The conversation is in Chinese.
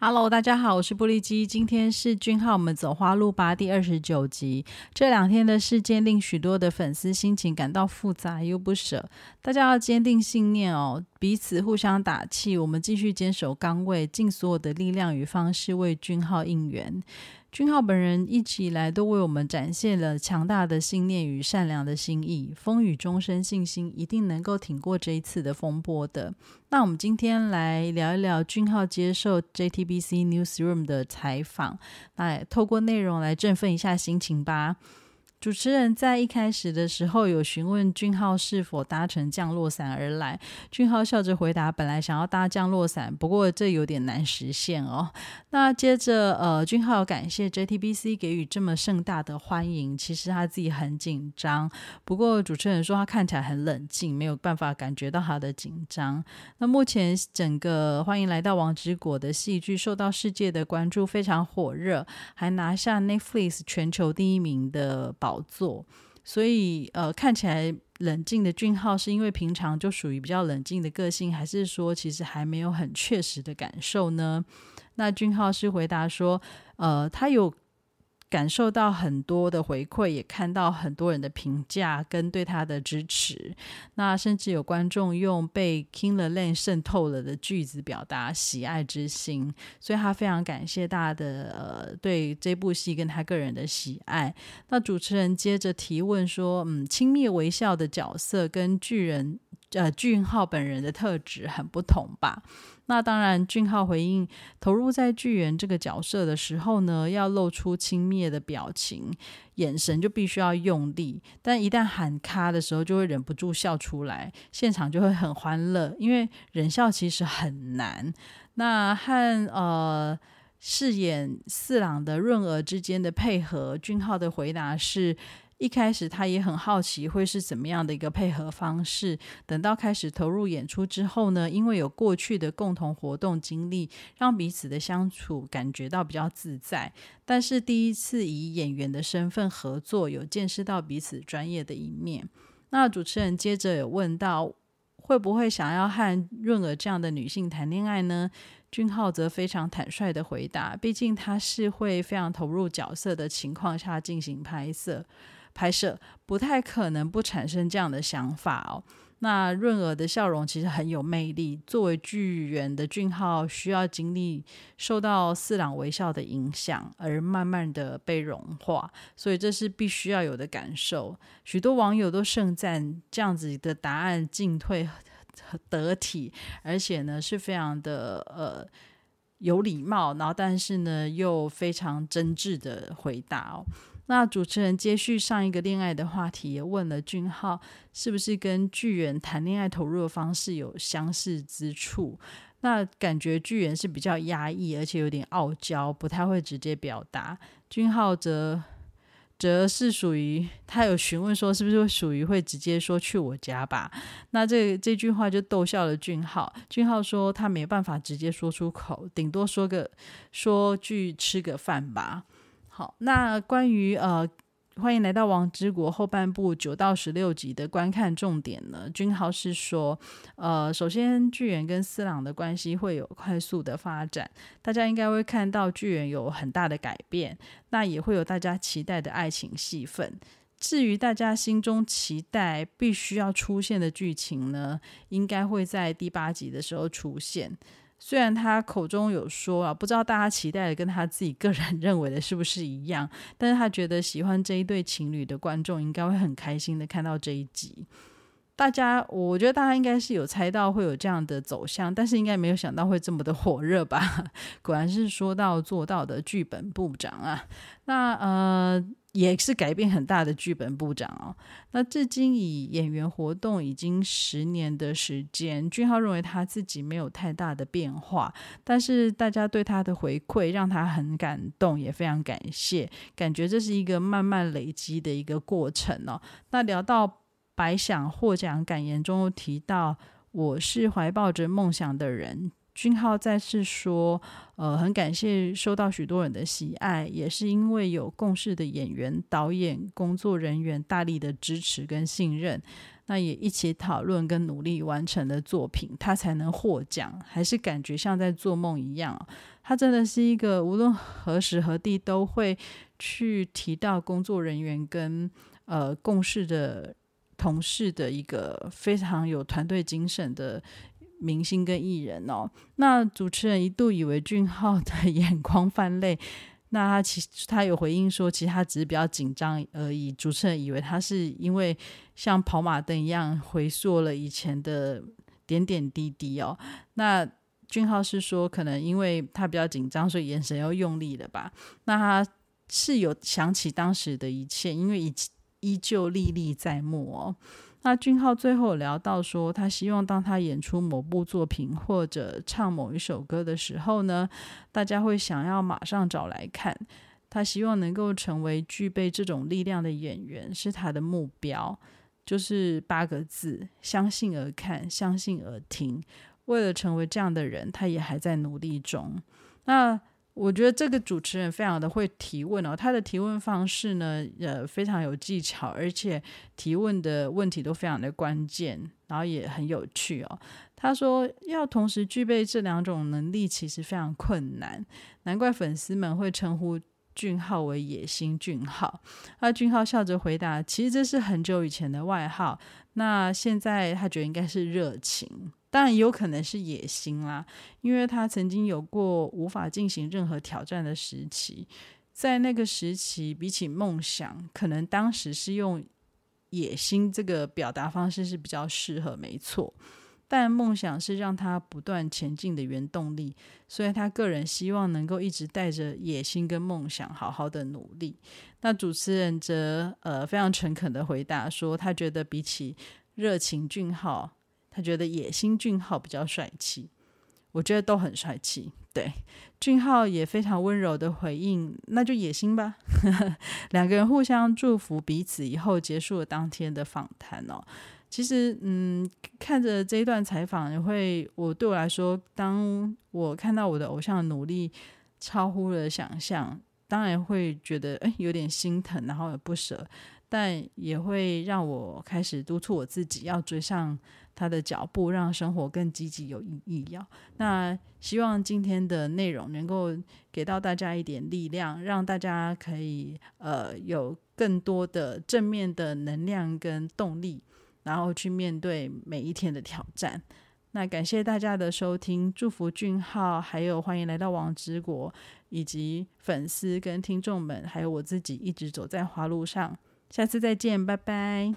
Hello，大家好，我是玻璃基。今天是俊浩，我们走花路吧第二十九集。这两天的事件令许多的粉丝心情感到复杂又不舍。大家要坚定信念哦，彼此互相打气，我们继续坚守岗位，尽所有的力量与方式为俊浩应援。君浩本人一直以来都为我们展现了强大的信念与善良的心意，风雨中生信心，一定能够挺过这一次的风波的。那我们今天来聊一聊君浩接受 JTBC Newsroom 的采访，来透过内容来振奋一下心情吧。主持人在一开始的时候有询问俊浩是否搭乘降落伞而来，俊浩笑着回答：“本来想要搭降落伞，不过这有点难实现哦。”那接着，呃，俊浩感谢 JTBC 给予这么盛大的欢迎，其实他自己很紧张，不过主持人说他看起来很冷静，没有办法感觉到他的紧张。那目前整个欢迎来到王之国的戏剧受到世界的关注，非常火热，还拿下 Netflix 全球第一名的宝。宝座，所以呃，看起来冷静的俊浩是因为平常就属于比较冷静的个性，还是说其实还没有很确实的感受呢？那俊浩是回答说，呃，他有。感受到很多的回馈，也看到很多人的评价跟对他的支持。那甚至有观众用被 King 了 Land 渗透了的句子表达喜爱之心，所以他非常感谢大家的呃对这部戏跟他个人的喜爱。那主持人接着提问说：“嗯，轻蔑微笑的角色跟巨人。”呃，俊浩本人的特质很不同吧？那当然，俊浩回应投入在巨人这个角色的时候呢，要露出轻蔑的表情，眼神就必须要用力，但一旦喊卡的时候，就会忍不住笑出来，现场就会很欢乐，因为忍笑其实很难。那和呃饰演四郎的润儿之间的配合，俊浩的回答是。一开始他也很好奇会是怎么样的一个配合方式，等到开始投入演出之后呢，因为有过去的共同活动经历，让彼此的相处感觉到比较自在。但是第一次以演员的身份合作，有见识到彼此专业的一面。那主持人接着有问到，会不会想要和润儿这样的女性谈恋爱呢？俊浩则非常坦率的回答，毕竟他是会非常投入角色的情况下进行拍摄。拍摄不太可能不产生这样的想法哦。那润儿的笑容其实很有魅力。作为剧员的俊浩，需要经历受到四郎微笑的影响，而慢慢的被融化，所以这是必须要有的感受。许多网友都盛赞这样子的答案进退得体，而且呢是非常的呃有礼貌，然后但是呢又非常真挚的回答哦。那主持人接续上一个恋爱的话题，也问了俊浩是不是跟巨人谈恋爱投入的方式有相似之处。那感觉巨人是比较压抑，而且有点傲娇，不太会直接表达。俊浩则则是属于他有询问说是不是属于会直接说去我家吧？那这这句话就逗笑了俊浩。俊浩说他没办法直接说出口，顶多说个说句吃个饭吧。好，那关于呃，欢迎来到王之国后半部九到十六集的观看重点呢？君豪是说，呃，首先巨人跟四郎的关系会有快速的发展，大家应该会看到巨人有很大的改变，那也会有大家期待的爱情戏份。至于大家心中期待必须要出现的剧情呢，应该会在第八集的时候出现。虽然他口中有说啊，不知道大家期待的跟他自己个人 认为的是不是一样，但是他觉得喜欢这一对情侣的观众应该会很开心的看到这一集。大家，我觉得大家应该是有猜到会有这样的走向，但是应该没有想到会这么的火热吧？果然是说到做到的剧本部长啊，那呃。也是改变很大的剧本部长哦。那至今以演员活动已经十年的时间，俊浩认为他自己没有太大的变化，但是大家对他的回馈让他很感动，也非常感谢。感觉这是一个慢慢累积的一个过程哦。那聊到白想获奖感言中提到，我是怀抱着梦想的人。君浩再次说：“呃，很感谢受到许多人的喜爱，也是因为有共事的演员、导演、工作人员大力的支持跟信任，那也一起讨论跟努力完成的作品，他才能获奖。还是感觉像在做梦一样。他真的是一个无论何时何地都会去提到工作人员跟呃共事的同事的一个非常有团队精神的明星跟艺人哦。那主持人一度以为俊浩的眼光泛泪。那他其实他有回应说，其实他只是比较紧张而已。主持人以为他是因为像跑马灯一样回溯了以前的点点滴滴哦。那俊浩是说，可能因为他比较紧张，所以眼神要用力了吧？那他是有想起当时的一切，因为依依旧历历在目哦。那俊浩最后聊到说，他希望当他演出某部作品或者唱某一首歌的时候呢，大家会想要马上找来看。他希望能够成为具备这种力量的演员，是他的目标，就是八个字：相信而看，相信而听。为了成为这样的人，他也还在努力中。那。我觉得这个主持人非常的会提问哦，他的提问方式呢，呃，非常有技巧，而且提问的问题都非常的关键，然后也很有趣哦。他说要同时具备这两种能力，其实非常困难，难怪粉丝们会称呼俊浩为“野心俊浩”。那俊浩笑着回答：“其实这是很久以前的外号，那现在他觉得应该是热情。”当然也有可能是野心啦，因为他曾经有过无法进行任何挑战的时期，在那个时期，比起梦想，可能当时是用野心这个表达方式是比较适合，没错。但梦想是让他不断前进的原动力，所以他个人希望能够一直带着野心跟梦想，好好的努力。那主持人则呃非常诚恳的回答说，他觉得比起热情俊浩。他觉得野心俊浩比较帅气，我觉得都很帅气。对，俊浩也非常温柔的回应，那就野心吧。两个人互相祝福彼此以后，结束了当天的访谈哦。其实，嗯，看着这一段采访，也会我对我来说，当我看到我的偶像的努力超乎了想象，当然会觉得哎有点心疼，然后也不舍。但也会让我开始督促我自己，要追上他的脚步，让生活更积极有意义。要那希望今天的内容能够给到大家一点力量，让大家可以呃有更多的正面的能量跟动力，然后去面对每一天的挑战。那感谢大家的收听，祝福俊浩，还有欢迎来到王之国，以及粉丝跟听众们，还有我自己，一直走在花路上。下次再见，拜拜。